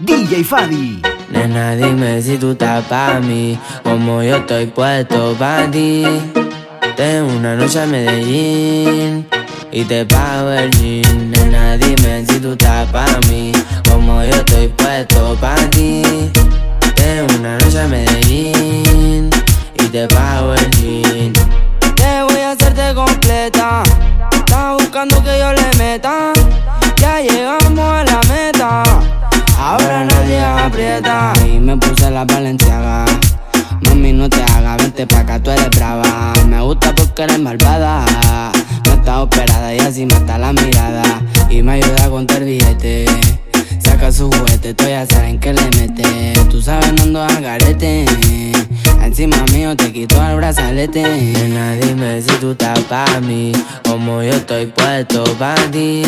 DJ Fadi. Nena, dime si tú estás pa' mí, como yo estoy puesto pa' ti. Tengo una noche a Medellín y te pago el jean. Nena, dime si tú estás pa' mí, como yo estoy puesto pa' ti. Tengo una noche a Medellín y te pago el jean. Te voy a hacerte completa. Estás buscando que yo le meta. Ya llegamos a la meta. Ahora nadie aprieta. Y me puse la valenciaga. Mami, no te hagas, vente pa' acá, tú eres brava. Me gusta porque eres malvada. No está operada y así mata la mirada. Y me ayuda a contar billete. Saca su juguete, tú ya saben que le mete. Tú sabes, no ando a garete. Encima mío te quito el brazalete. Nena, dime si tú estás pa' mí. Como yo estoy puesto pa' ti.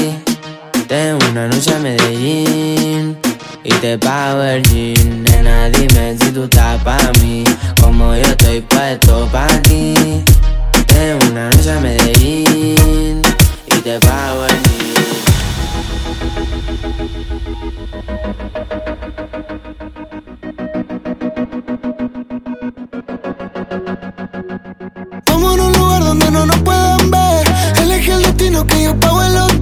Tengo una noche a Medellín y te pago el jean. Nena, dime si tú estás pa' mí, como yo estoy puesto pa' ti. Tengo una noche a Medellín y te pago el jean. Vamos a un lugar donde no nos puedan ver. Elegí el destino que yo pago el hotel.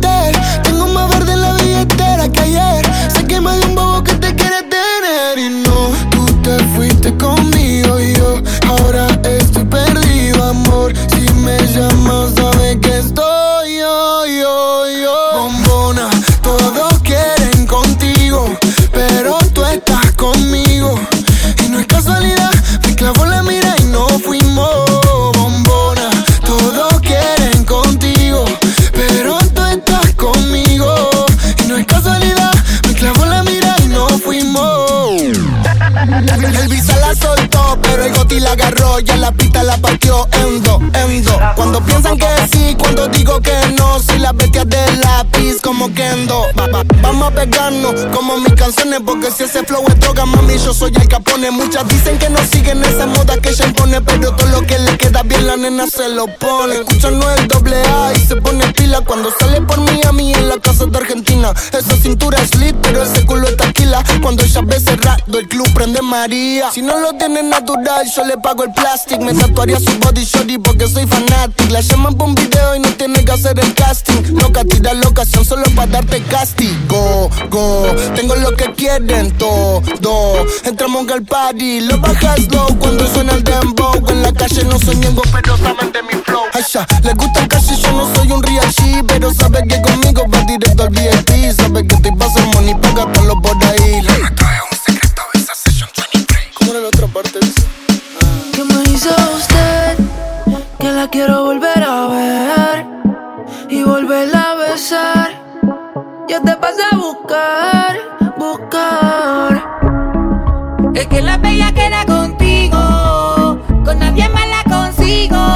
Porque si ese flow es droga, mami, yo soy el capone. Muchas dicen que no siguen esa moda que ella impone. Pero todo lo que le queda bien, la nena se lo pone. Escuchan no el doble A y se pone Cuando sale por Miami en la casa de Argentina. Esa cintura es lit, pero ese culo es taquila. Cuando ella ve cerrado, el club prende María. Si no lo tiene natural, yo le pago el plástico. Me tatuaría su body shorty porque soy fanatic. La llaman por un video y no tiene que hacer el casting. Loca, tira la ocasión solo para darte castigo. Go, tengo lo que quieren todo. Entramos al party, lo bajas low cuando suena el dembow. En la calle no soy ñengo, pero saben de mi flow. Ay, ya, le gusta el calle, yo no soy un real Pero sabe que conmigo va directo al VIP. Sabe que estoy pasando money, paga por lo por ahí. Le meto un secreto, esa session 23. ¿Cómo era la otra parte? ¿Qué me hizo usted? Que la quiero volver a ver y volverla a besar. Yo te pasé a buscar, buscar. Es que la bella queda contigo, con nadie más la consigo.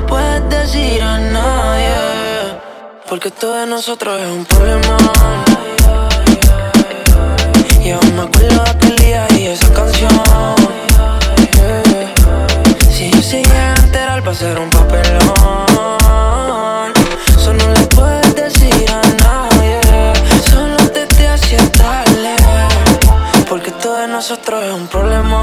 Le puedes decir a nadie, porque todo de nosotros es un problema. Y aún me acuerdo de aquel día y esa canción. Si yo se llega a enterar, va a ser un papelón. Solo no le puedes decir a nadie. Solo te te tarde. Porque todo de nosotros es un problema.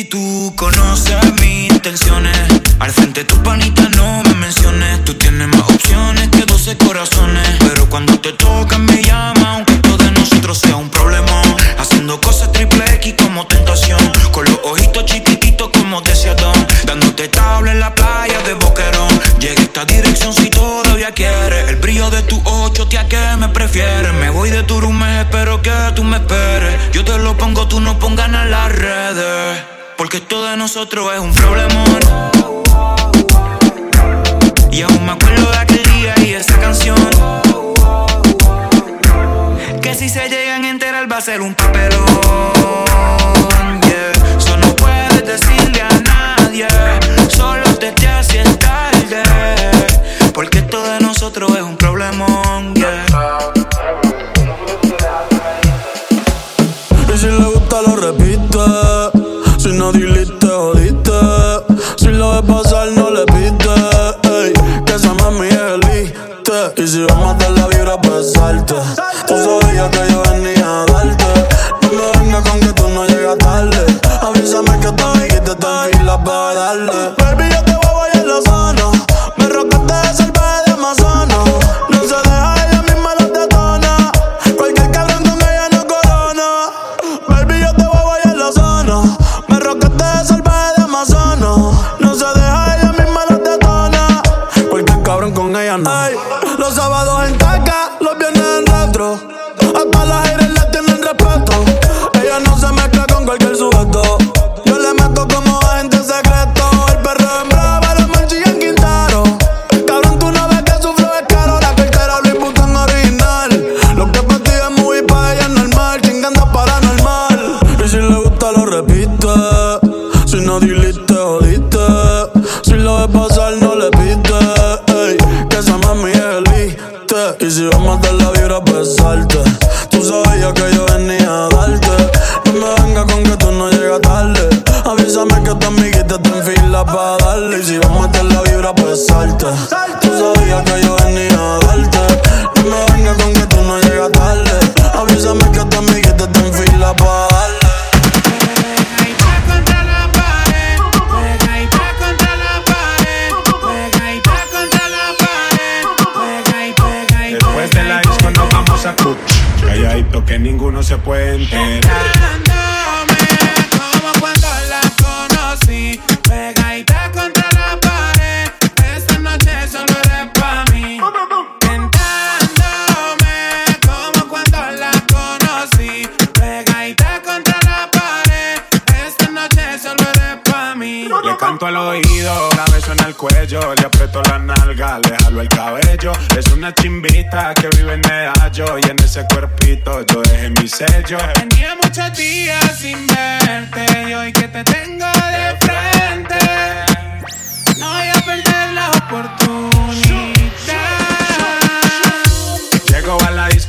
Y tú conoces mis intenciones. Al frente de tu panita no me menciones. Tú tienes más opciones que 12 corazones. Pero cuando te tocan me llama, aunque todo de nosotros sea un problema. Haciendo cosas triple X como tentación. Con los ojitos chiquititos como deseadón. Dándote tabla en la playa de Boquerón. Llega esta dirección si todavía quieres. El brillo de tu ocho, tía, que me prefieres. Me voy de tu espero que tú me esperes. Yo te lo pongo, tú no pongas en las redes. Porque todo de nosotros es un problemón. Y aún me acuerdo de aquel día y esa canción. Que si se llegan a enterar va a ser un papelón. Yeah. Eso no puedes decirle a nadie. Solo te te haces tarde. Porque todo de nosotros es un vibra,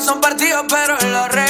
son partidos, pero lo re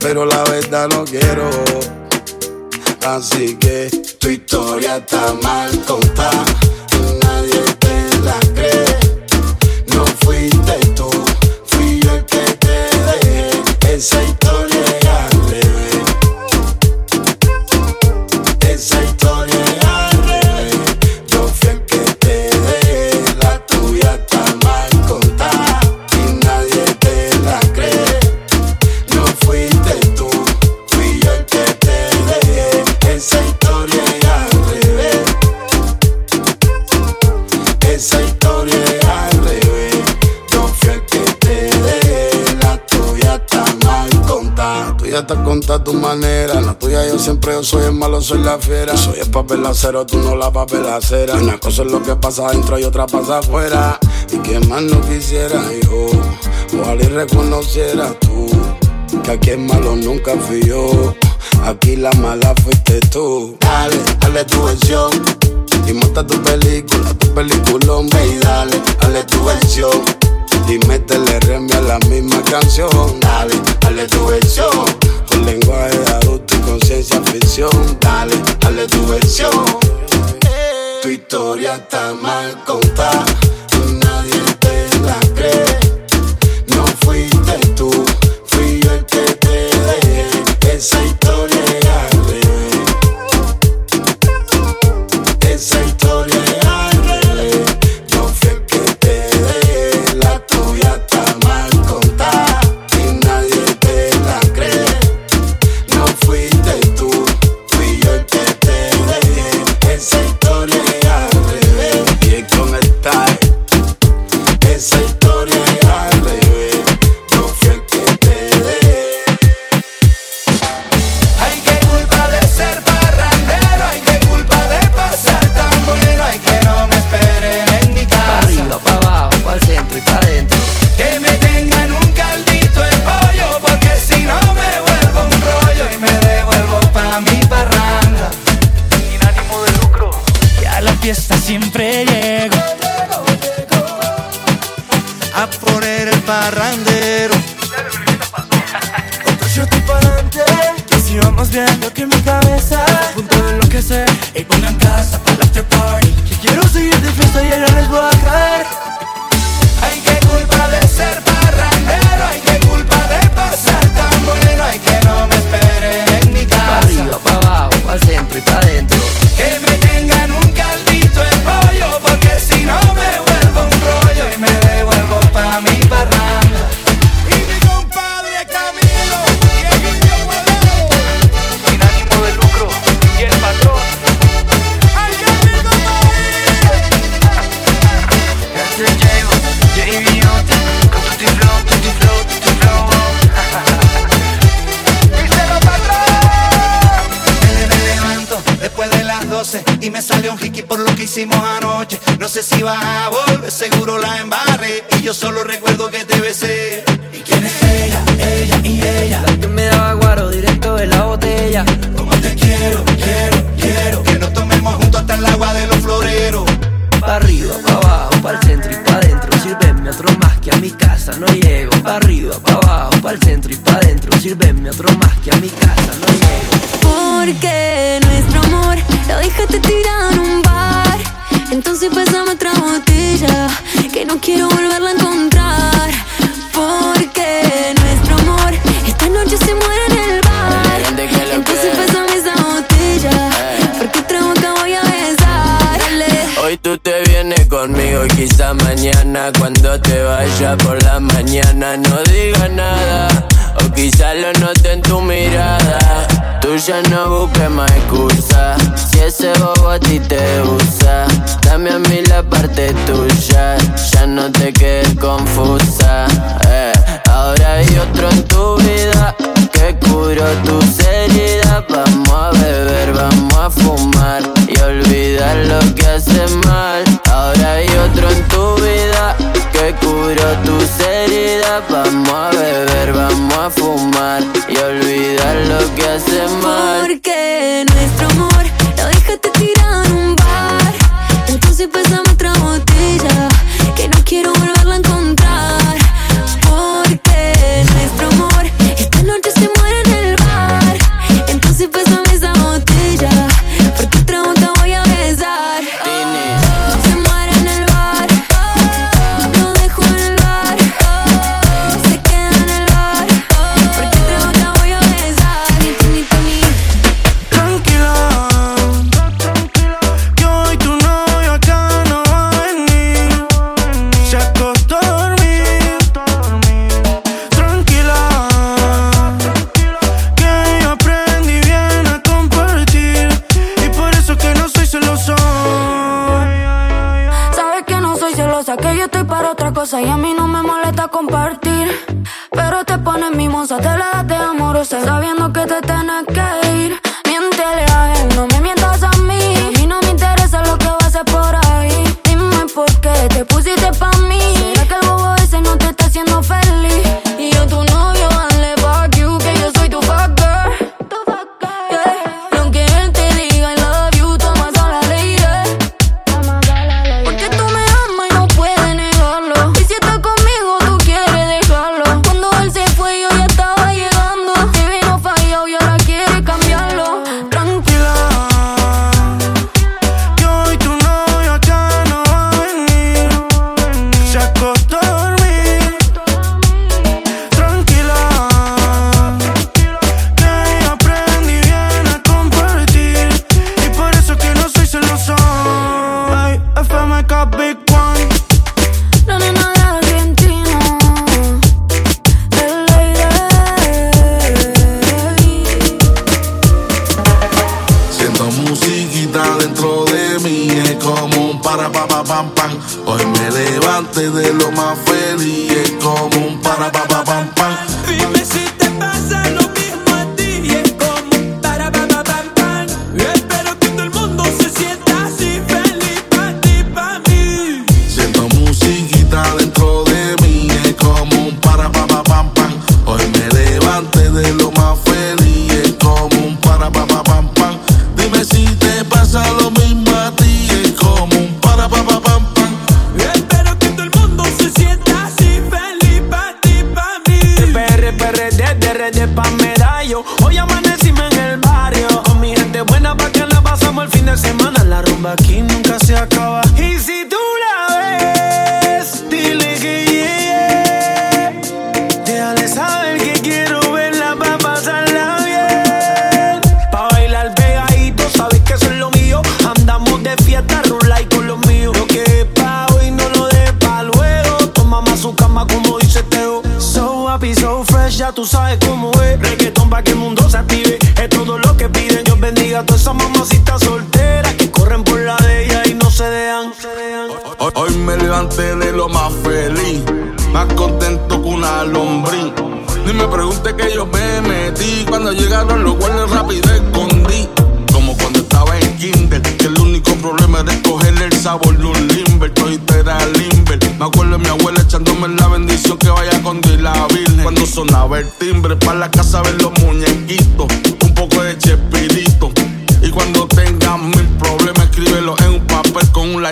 Pero la verdad no quiero. Así que tu historia está mal contada. Nadie te la cree. No fuiste está contada a tu manera. La tuya yo siempre yo soy el malo, soy la fiera. Soy el papel acero, tú no la papel acera. Una cosa es lo que pasa adentro y otra pasa afuera. Y que más no quisiera yo. Ojalá y reconociera tú. Que aquí el malo nunca fui yo. Aquí la mala fuiste tú. Dale, dale tu versión. Y monta tu película, tu peliculón, ve dale, dale tu versión. Y métele remi a la misma canción. Dale, dale tu versión. Con lenguaje adulto y conciencia ficción. Dale, dale tu versión. Tu historia está mal contada. y Nadie te la cree. No fuiste tú, fui yo el que te dejé. Esa historia es. Esa historia fiesta siempre llego. A poner el parrandero. Otro shot pa'lante Y así vamos viendo que mi cabeza punto de enloquecer Y pongan casa para el after party Que quiero seguir de fiesta y no les voy a caer Ay, qué culpa de ser parrandero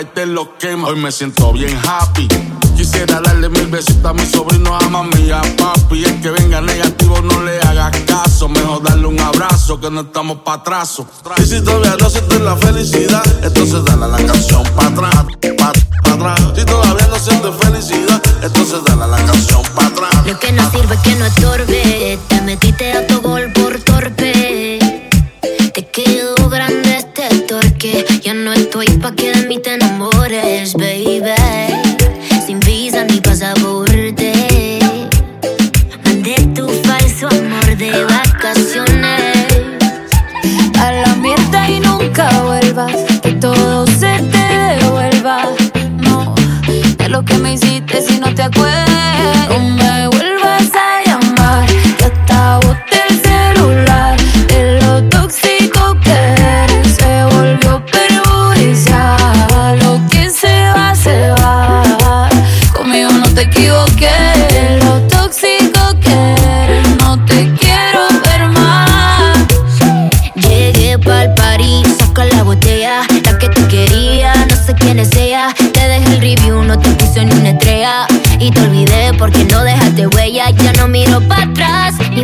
y te lo quema. Hoy me siento bien happy. Quisiera darle mil besitos a mi sobrino, a mami y a papi. El que venga negativo no le haga caso. Mejor darle un abrazo que no estamos pa' atraso. Y si todavía no sientes la felicidad, entonces dale la canción pa' atrás, pa', atrás. Si todavía no sientes felicidad, entonces dale la canción pa' atrás. Lo que no sirve es que no estorbe. Te metiste a tu gol por torpe. Te quedó grande este torque. Ya no estoy pa' que de mí te te acuerdas.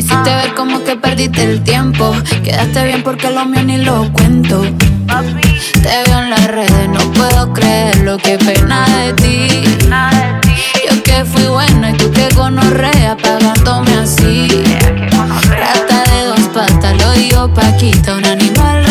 Lo hiciste ver como que perdiste el tiempo. Quedaste bien porque lo mío ni lo cuento. Te veo en las redes, no puedo creer lo que pena de ti. Yo que fui buena y tú que gonorrea pagándome así. Rata de dos patas, lo digo Paquita, un animal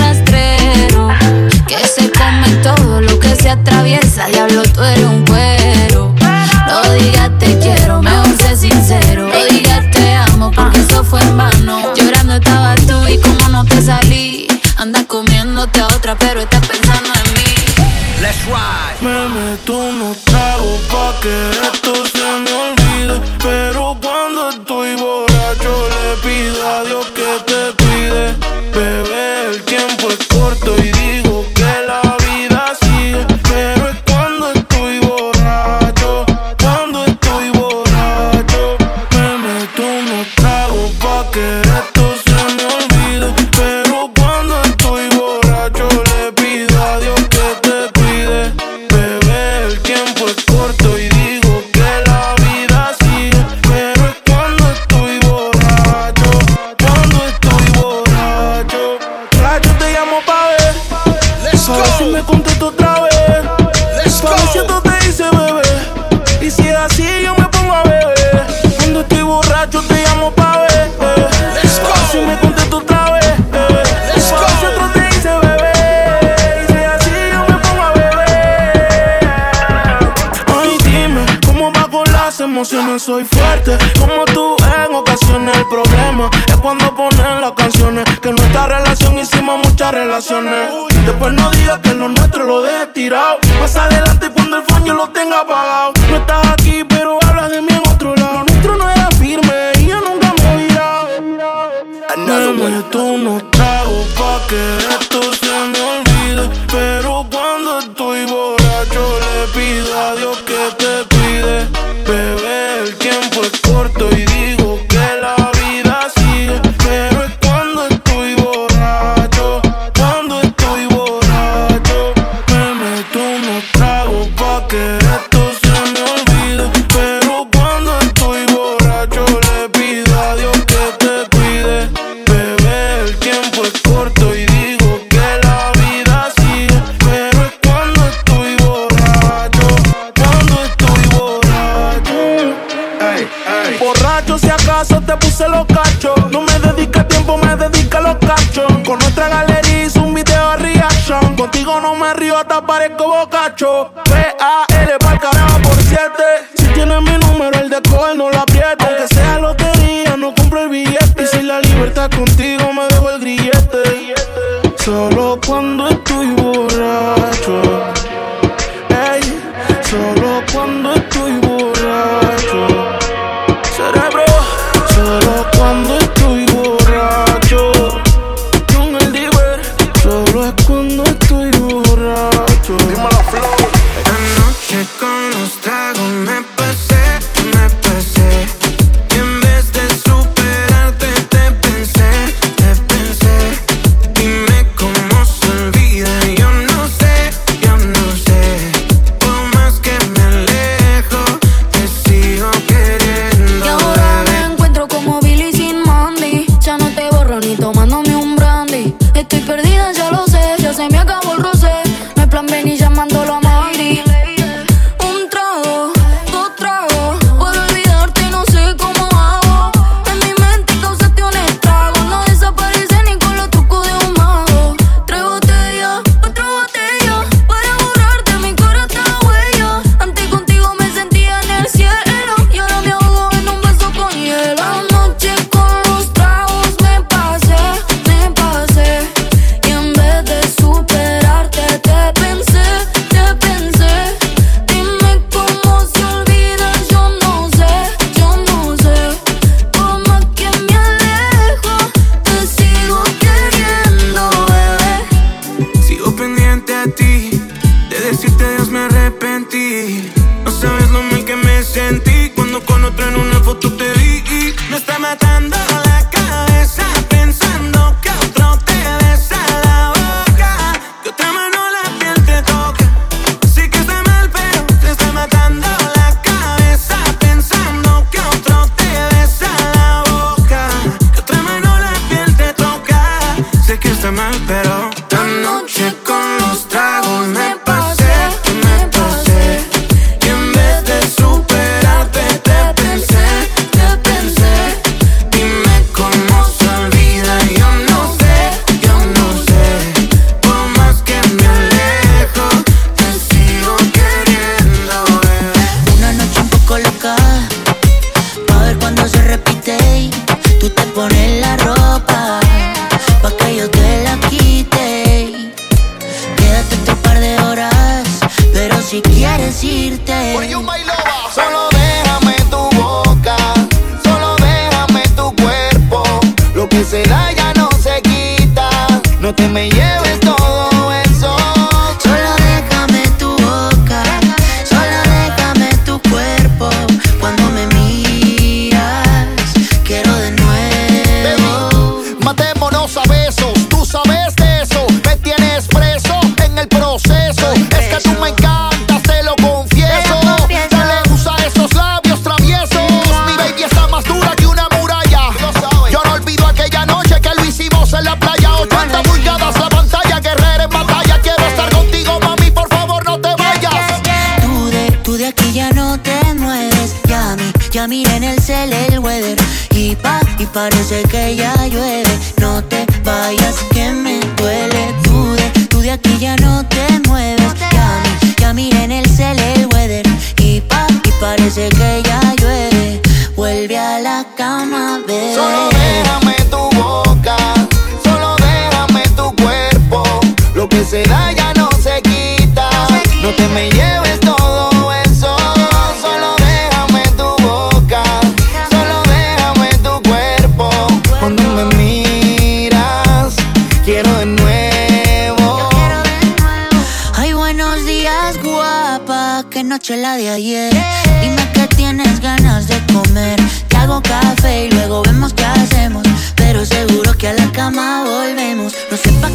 soy fuerte como tú en ocasiones. El problema es cuando ponen las canciones. Que nuestra relación hicimos muchas relaciones. Después no digas que lo nuestro lo dejes tirar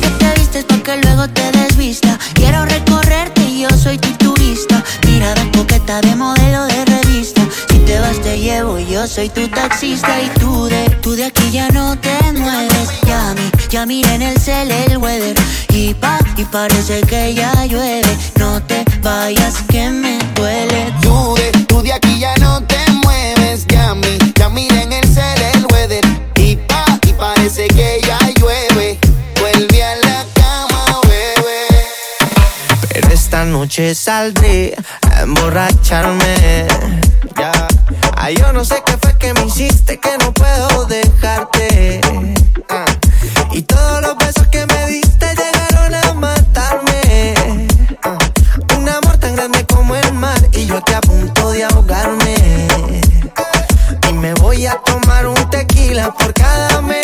qué te vistes, pa' que luego te desvista. Quiero recorrerte y yo soy tu turista. Mirada coqueta de modelo de revista. Si te vas, te llevo, yo soy tu taxista. Y tú de, tú de aquí ya no te mueves. Ya, mi, ya miré en el cel el weather. Y pa, y parece que ya llueve. No te vayas que me duele. Tú de, tú de aquí ya no te mueves, ya mi, ya mira en el cel el weather y pa, y parece que noche saldré a emborracharme. Ya. Ay, yo no sé qué fue que me hiciste que no puedo dejarte. Ah. Y todos los besos que me diste llegaron a matarme. Ah. Un amor tan grande como el mar y yo aquí a punto de ahogarme. Y me voy a tomar un tequila por cada mentira.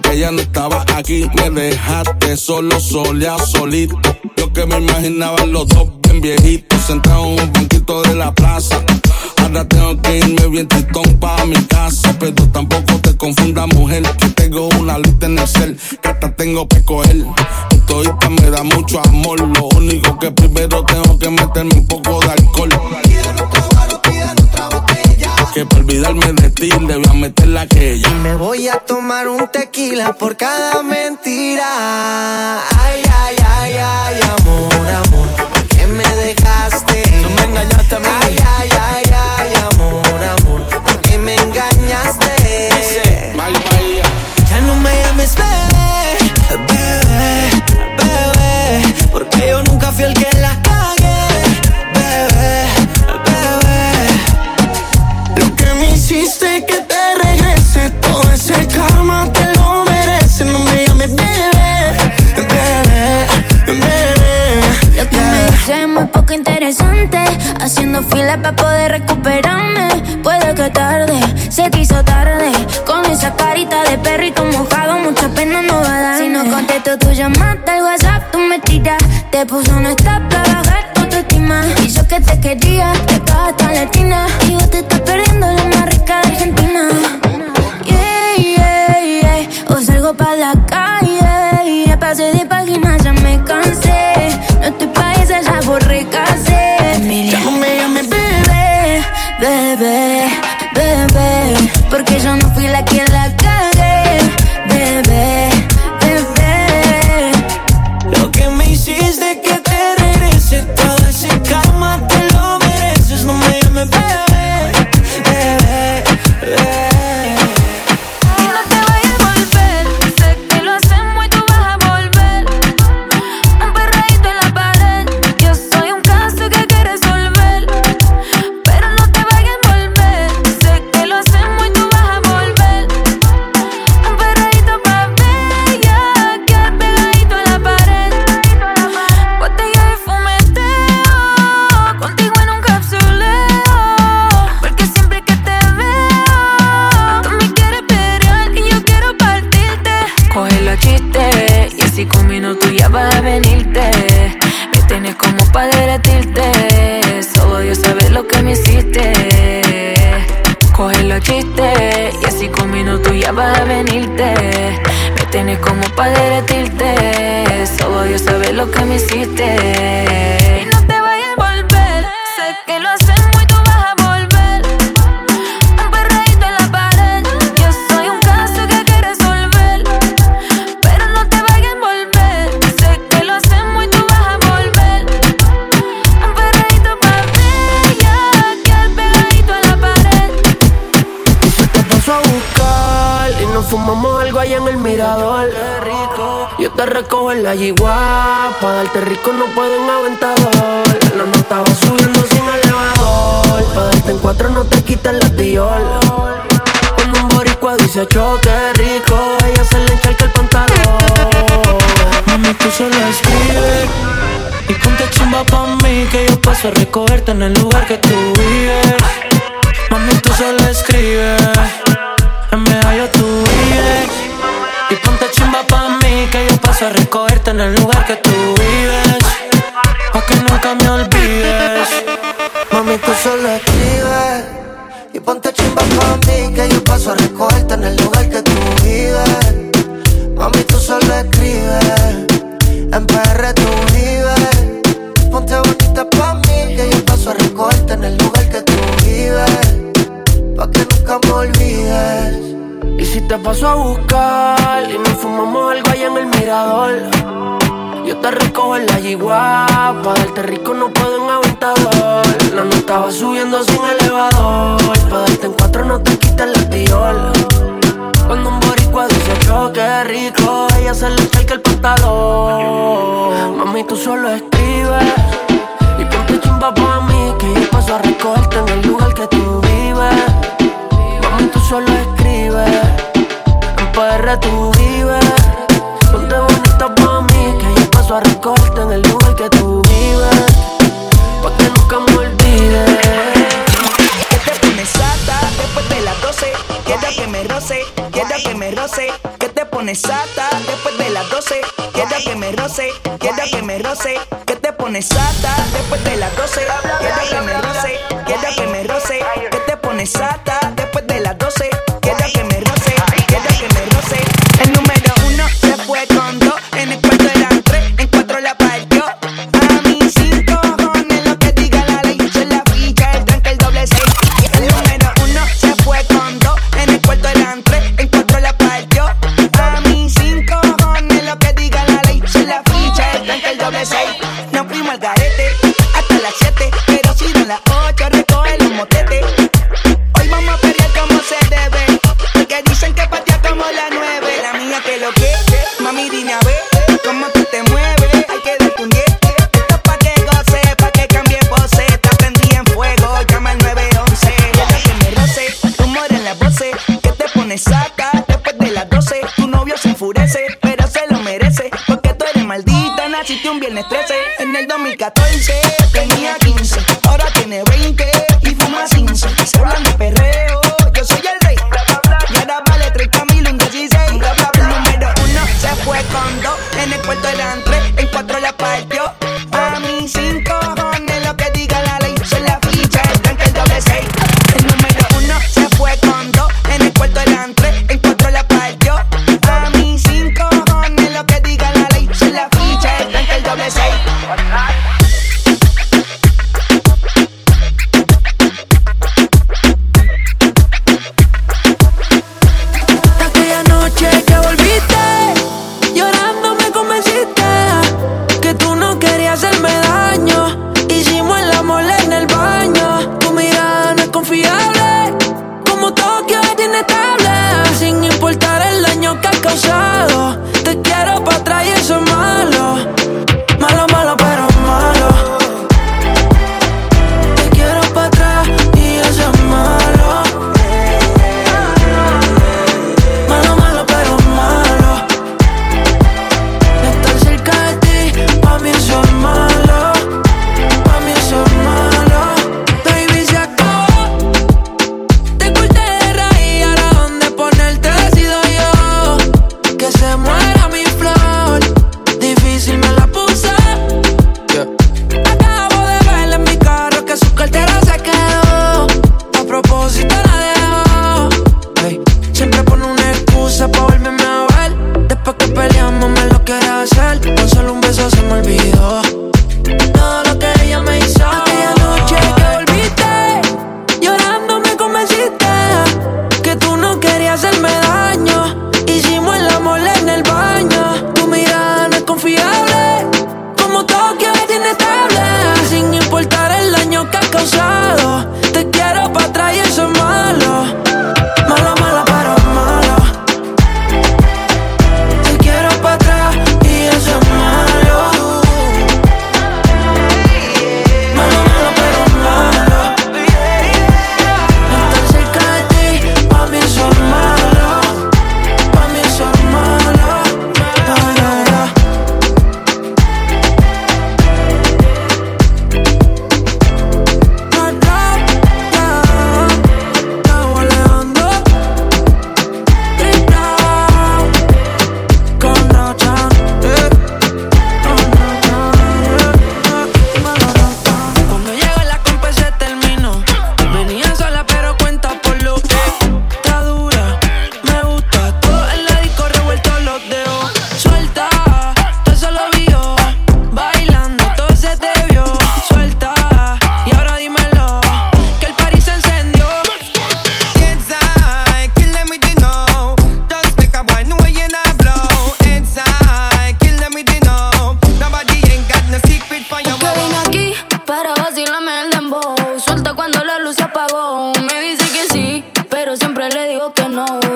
Que ya no estaba aquí. Me dejaste solo, solía, solito. Yo que me imaginaba los dos bien viejitos. Sentados en un banquito de la plaza. Ahora tengo que irme bien tritón para mi casa. Pero tampoco te confundas, mujer. Que tengo una lista en el cel. Que hasta tengo que coger. Todita me da mucho amor. Lo único que primero tengo que meterme un poco de alcohol. Que para olvidarme de ti voy a meter la que ella. Y me voy a tomar un tequila por cada mentira. Ay, ay, ay, ay, amor, amor, ¿por qué me dejaste? Tú me engañaste a mí. Ay, ay, ay, ay, amor, amor, ¿por qué me engañaste? Bye, bye. Ya no me llames bebé, te lo mereces. No me llames bebé, bebé, bebé. Lo que me dice es muy poco interesante. Haciendo fila para poder recuperarme. Puede que tarde, se te hizo tarde. Con esa carita de perrito mojado, mucha pena no va a dar. Si no contesto tu llamada, el WhatsApp tú me tiras. Te puso un stop para bajar tu autoestima. Y yo que te quería, que toda esta latina. Y vos te estás perdiendo la más solo escribe. las 7, pero si dan las 8 recoge los motetes. Hoy vamos a pelear como se debe, porque dicen que patea como la 9. La mía que lo que, mami dime a ver, cómo tú te mueves, hay que darte un 10. Esto pa' que goce, pa' que cambie pose, te prendí en fuego, llama al 911. Deja que me roce, rumor en las voces, que te pones saca después de las 12. Tu novio se enfurece, pero se lo merece, porque tú eres maldita, naciste un viernes 13 en el 2014.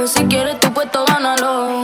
Si quieres tú pues todo gánalo.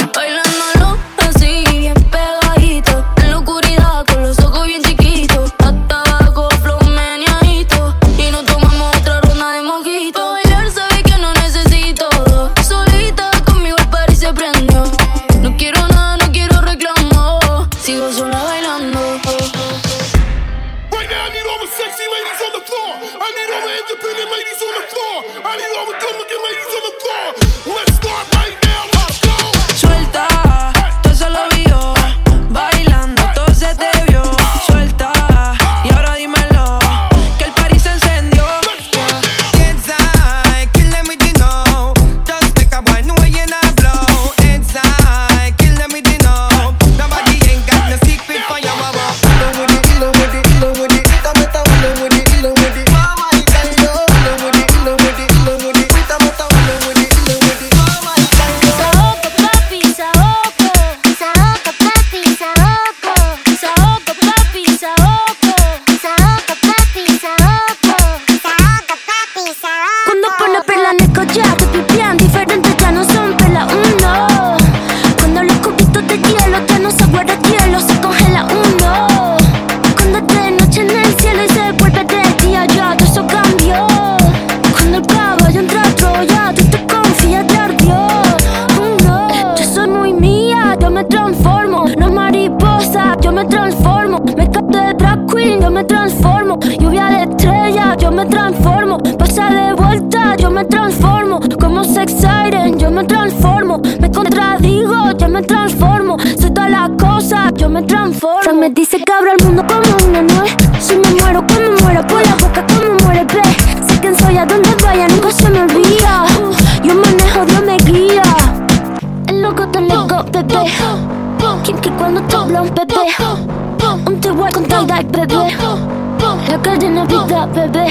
Voy con tie-dye, bebé. La cadena vida, bebé.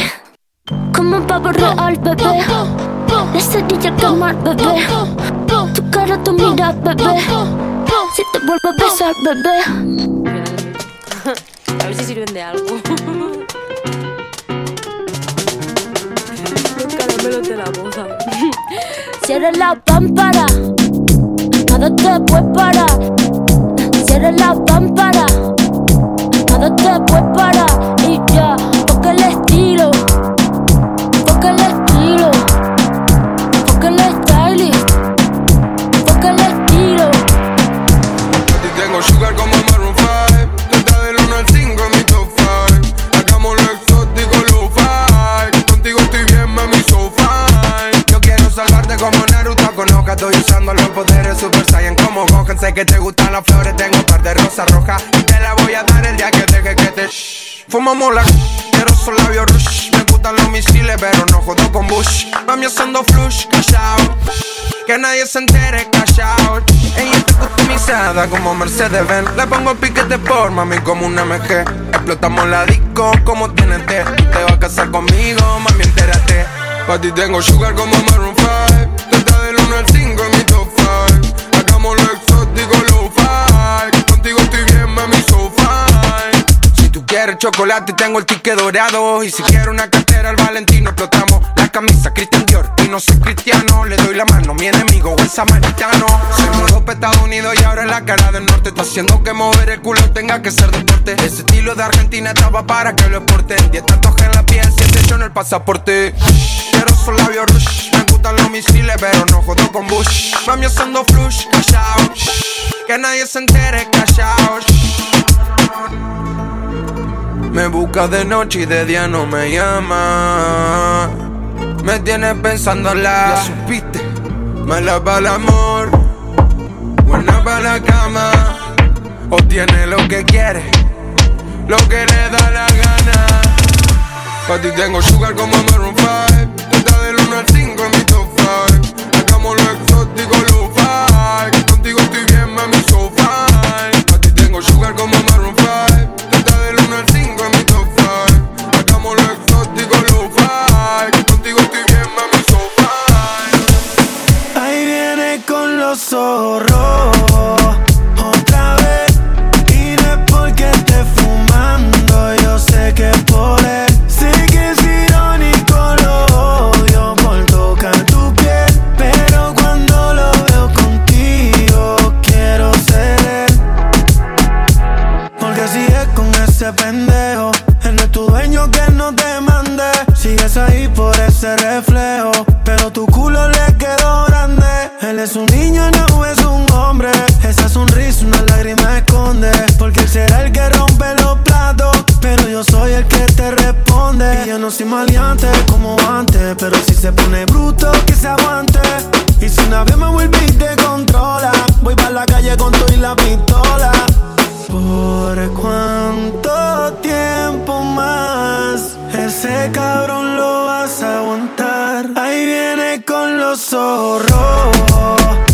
Como un pavo real, bebé. La cerilla quemar, bebé. Tu cara, tu mira, bebé. Si te vuelvo a besar, bebé. A ver si sirven de algo. Los caramelos de la boda. Cierra la pámpara, nada te puede parar. Cierra la pámpara, nada te puede parar. Y ya, porque el estilo, porque el estilo, porque el stylist, porque el estilo. Ti tengo sugar como Maroon 5 Tú estás del 1 al 5 en mi top 5 Hagamos lo exótico, lo fi Contigo estoy bien, mami, so fine. Yo quiero salvarte como Naruto. Con hoja Estoy usando los poderes Super Saiyan Sé que te gustan las flores, tengo un par de rosas rojas. Y te la voy a dar el día que deje que te shh. Fumamos la quiero esos labios rush Me gustan los misiles, pero no jodo con Bush. Mami haciendo flush, out que nadie se entere, out Ella está customizada como Mercedes Benz Le pongo piquete por mami como una MG Explotamos la disco como TNT Te vas a casar conmigo, mami, entérate. Pa' ti tengo sugar como Maroon 5 Tú estás del 1 al 5 en mi top 5 Lo exótico, lo fi Contigo estoy bien, mami, so fine. Si tú quieres chocolate, tengo el ticket dorado. Y si quieres una cartera, el Valentino explotamos. La camisa Christian Dior y no soy cristiano. Le doy la mano, mi enemigo, el samaritano. Se mudó para Estados Unidos y ahora en la cara del norte Está haciendo que mover el culo tenga que ser deporte. Ese estilo de Argentina estaba para que lo exporten. Diez tatuajes en la piel, siete hecho en el pasaporte. Quiero esos labios rush Me gustan los misiles, pero no jodo con Bush Mami haciendo flush, cash out Que nadie se entere, cash out me busca de noche y de día no me llama. Me tienes pensándola. Ya supiste. Mala para el amor. Buena para la cama. O tiene lo que quiere. Lo que le da la gana. Pa' ti tengo sugar como Maroon 5. Al 5 en mi top 5. Hagamos lo exótico, lo fi. Contigo estoy bien, mami, so fine. Pa' ti tengo sugar como Maroon 5. Tú estás del 1 al 5 en mi top 5. Hagamos lo exótico, lo fi. Contigo estoy bien, mami, so fine. Ahí viene con los zorros ese reflejo. Pero tu culo le quedó grande. Él es un niño, no es un hombre. Esa sonrisa una lágrima esconde. Porque él será el que rompe los platos. Pero yo soy el que te responde. Y yo no soy maleante como antes. Pero si se pone bruto, que se aguante. Y si una vez me vuelve y te controla, voy para la calle con tu y la pistola. ¿Por cuánto tiempo más ese cabrón lo vas a aguantar? Ahí viene con los zorros.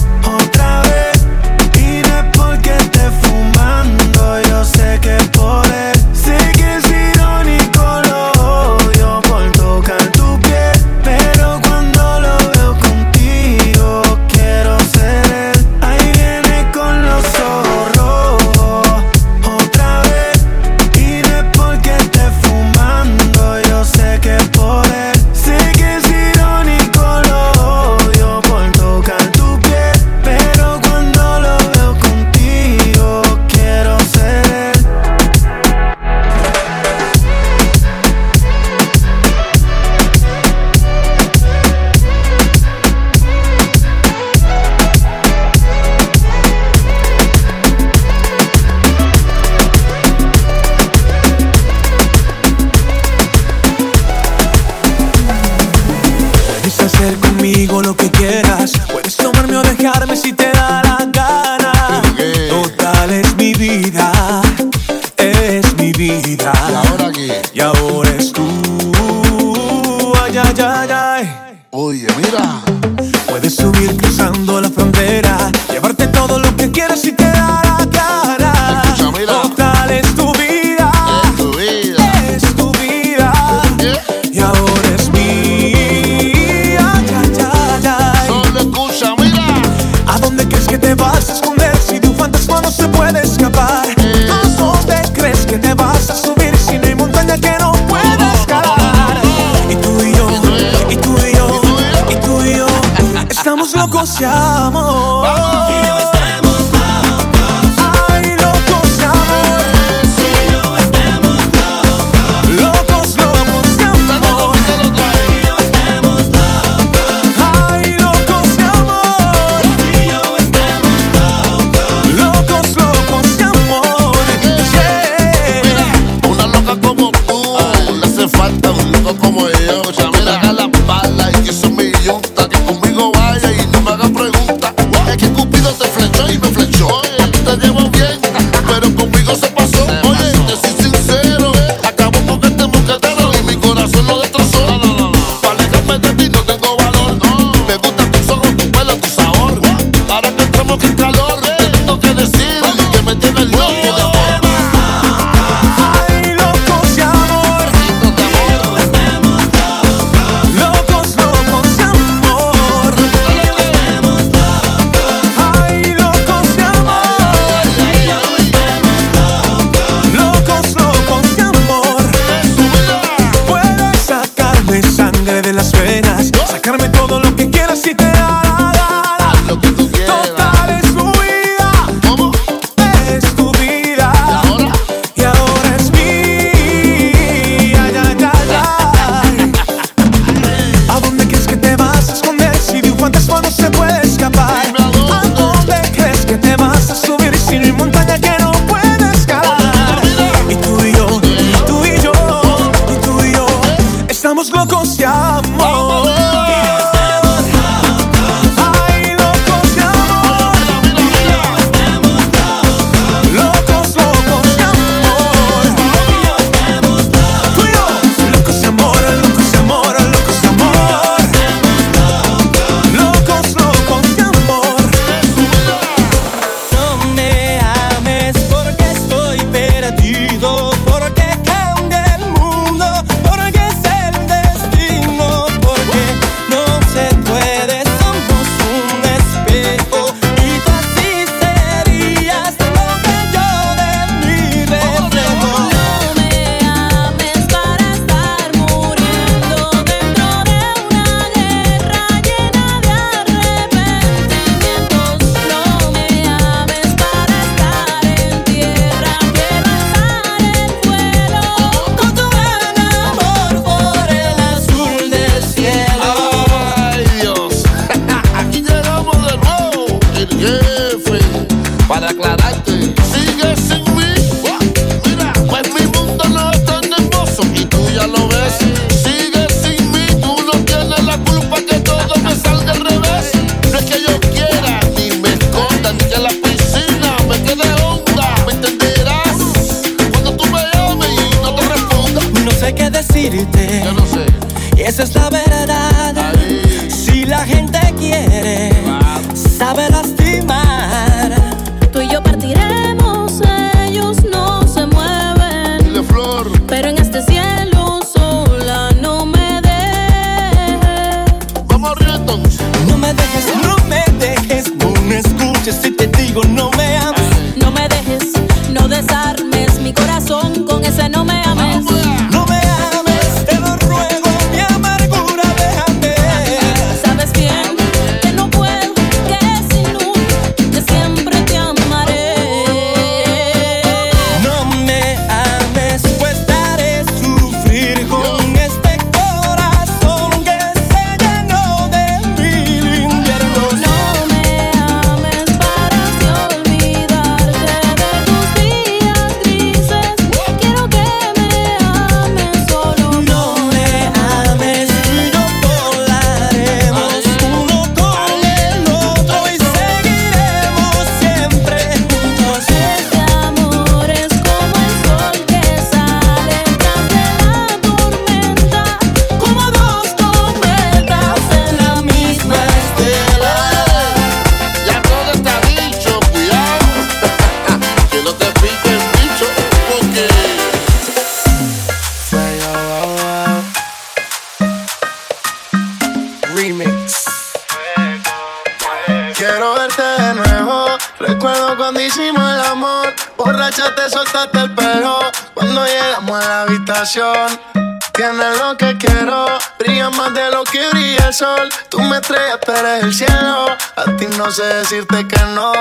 sol. Tú me traes, pero el cielo. A ti no sé decirte que no.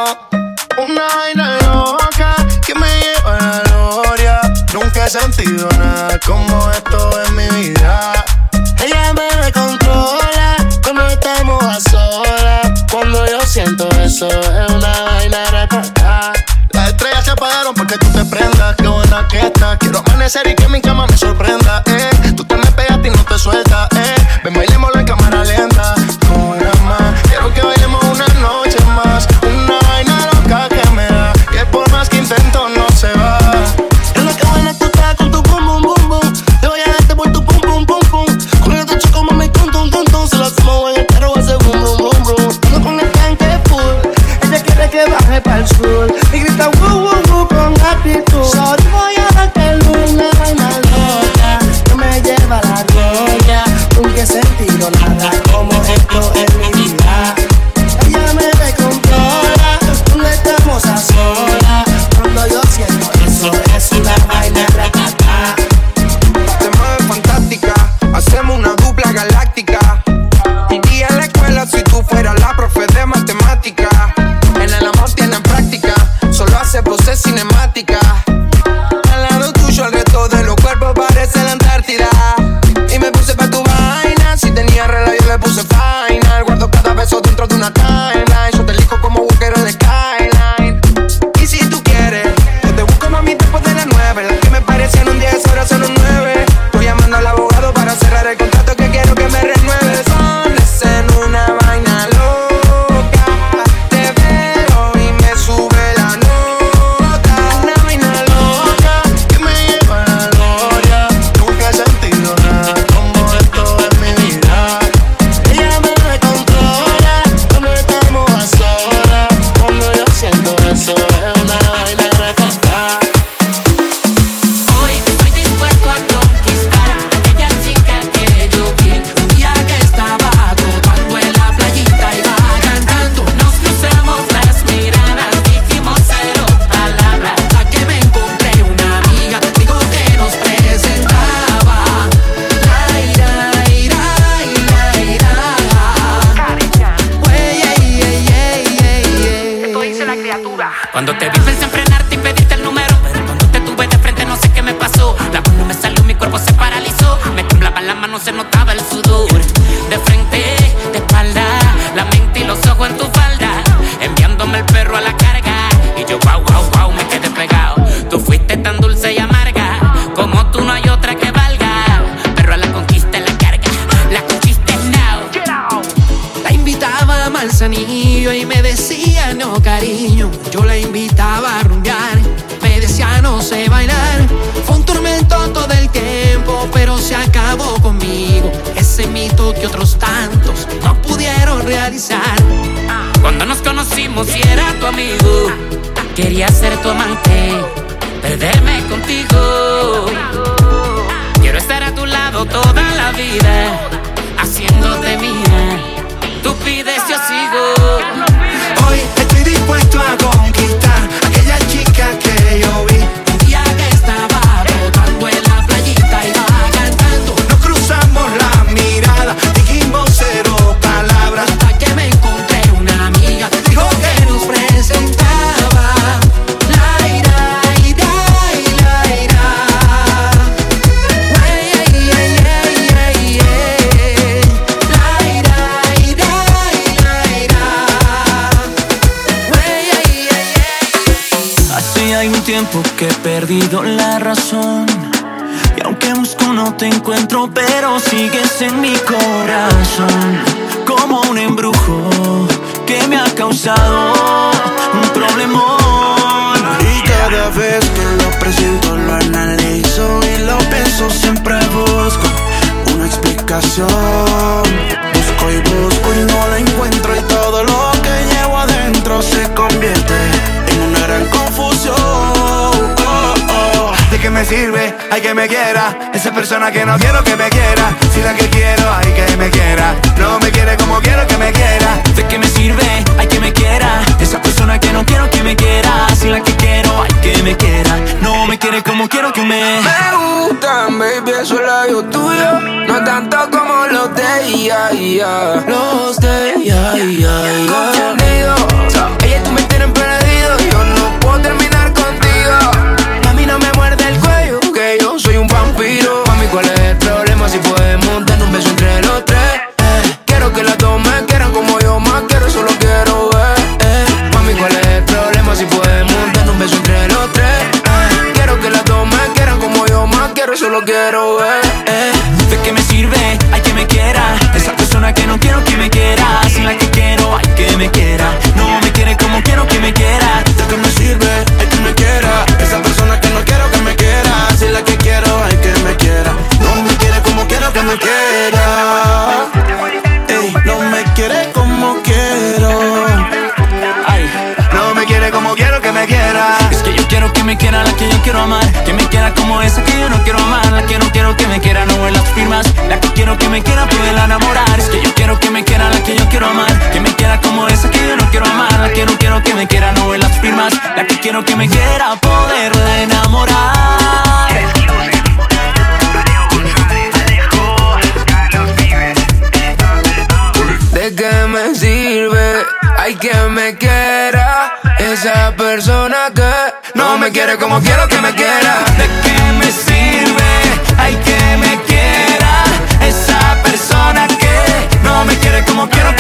Una vaina loca que me lleva a la gloria. Nunca he sentido nada como esto en mi vida. Ella me controla cuando estamos a solas. Cuando yo siento eso, es una vaina recortada. Las estrellas se apagaron porque tú te prendas. Qué buena que estás. Quiero amanecer y que mi cama me sorprenda. Eh. anillo y me decía no cariño. Yo la invitaba a rumbear, me decía no sé bailar. Fue un tormento todo el tiempo, pero se acabó conmigo. Ese mito que otros tantos no pudieron realizar. Cuando nos conocimos y era tu amigo, quería ser tu amante, perderme contigo. Quiero estar a tu lado toda la vida, haciéndote mía tú pides, yo sigo. Hoy estoy dispuesto a conquistar aquella chica que yo vi. perdido la razón. Y aunque busco no te encuentro, pero sigues en mi corazón. Como un embrujo que me ha causado un problemón. Y cada vez que lo presento, lo analizo y lo pienso, siempre busco una explicación. Busco y busco y no la encuentro, y todo lo que llevo adentro se convierte en una gran confusión que me sirve, hay que me quiera. Esa persona que no quiero que me quiera. Si la que quiero, hay que me quiera. No me quiere como quiero que me quiera. De que me sirve, hay que me quiera. Esa persona que no quiero que me quiera. Si la que quiero, hay que me quiera. No me quiere como quiero que me. Me gustan, baby, eso es labios tuyo. No tanto como los de ella. Los de ella, yeah, yo más quiero, solo quiero ver. eh. Mami, ¿cuál es el problema? Si podemos dar un beso entre los tres. eh. Quiero que las dos me quieran como yo más quiero, solo quiero ver. eh. ¿De qué me sirve? Hay que me quiera. Esa persona que no quiero que me quiera. Si la que quiero, hay que me quiera. No me quiere como quiero que me quiera. ¿De qué me sirve? Hay que me quiera. Esa persona que no quiero que me quiera. Si la que quiero, hay que me quiera. No me quiere como quiero que me quiera. No me quiere como quiero. Ay, No me quiere como quiero que me quiera. es que yo quiero que me quiera la que yo quiero amar. Que me quiera como esa que yo no quiero amar. La que no quiero que me quiera, no en las firmas. La que quiero que me quiera, poderla enamorar. Es que yo quiero que me quiera la que yo quiero amar. Que me quiera como esa que yo no quiero amar. La que no quiero que me quiera, no en las firmas. La que quiero que me quiera, poderla enamorar. ¿De qué me sirve? Hay que me quiera esa persona que no me quiere como quiero que me quiera. ¿De qué me sirve? Hay que me quiera esa persona que no me quiere como quiero